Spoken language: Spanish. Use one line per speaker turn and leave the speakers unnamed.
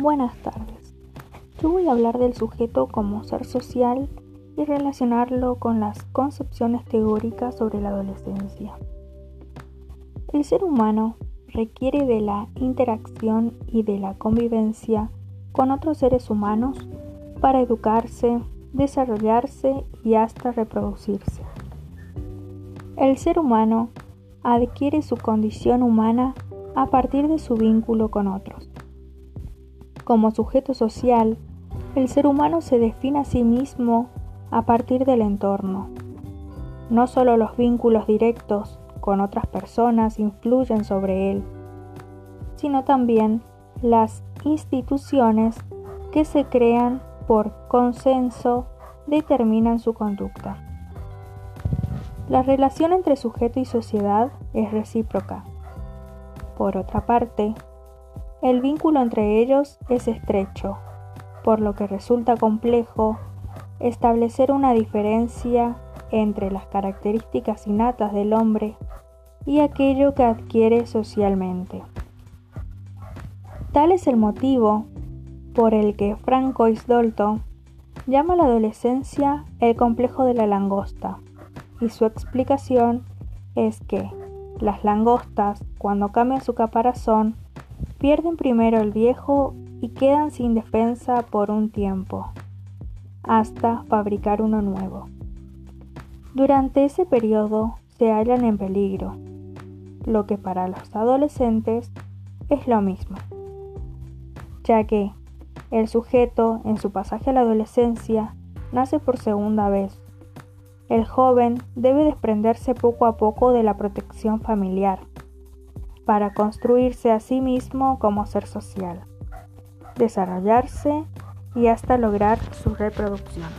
Buenas tardes. Yo voy a hablar del sujeto como ser social y relacionarlo con las concepciones teóricas sobre la adolescencia. El ser humano requiere de la interacción y de la convivencia con otros seres humanos para educarse, desarrollarse y hasta reproducirse. El ser humano adquiere su condición humana a partir de su vínculo con otros. Como sujeto social, el ser humano se define a sí mismo a partir del entorno. No solo los vínculos directos con otras personas influyen sobre él, sino también las instituciones que se crean por consenso determinan su conducta. La relación entre sujeto y sociedad es recíproca. Por otra parte, el vínculo entre ellos es estrecho, por lo que resulta complejo establecer una diferencia entre las características innatas del hombre y aquello que adquiere socialmente. Tal es el motivo por el que Francois Dalton llama a la adolescencia el complejo de la langosta, y su explicación es que las langostas, cuando cambian su caparazón, Pierden primero el viejo y quedan sin defensa por un tiempo, hasta fabricar uno nuevo. Durante ese periodo se hallan en peligro, lo que para los adolescentes es lo mismo, ya que el sujeto en su pasaje a la adolescencia nace por segunda vez. El joven debe desprenderse poco a poco de la protección familiar para construirse a sí mismo como ser social, desarrollarse y hasta lograr su reproducción.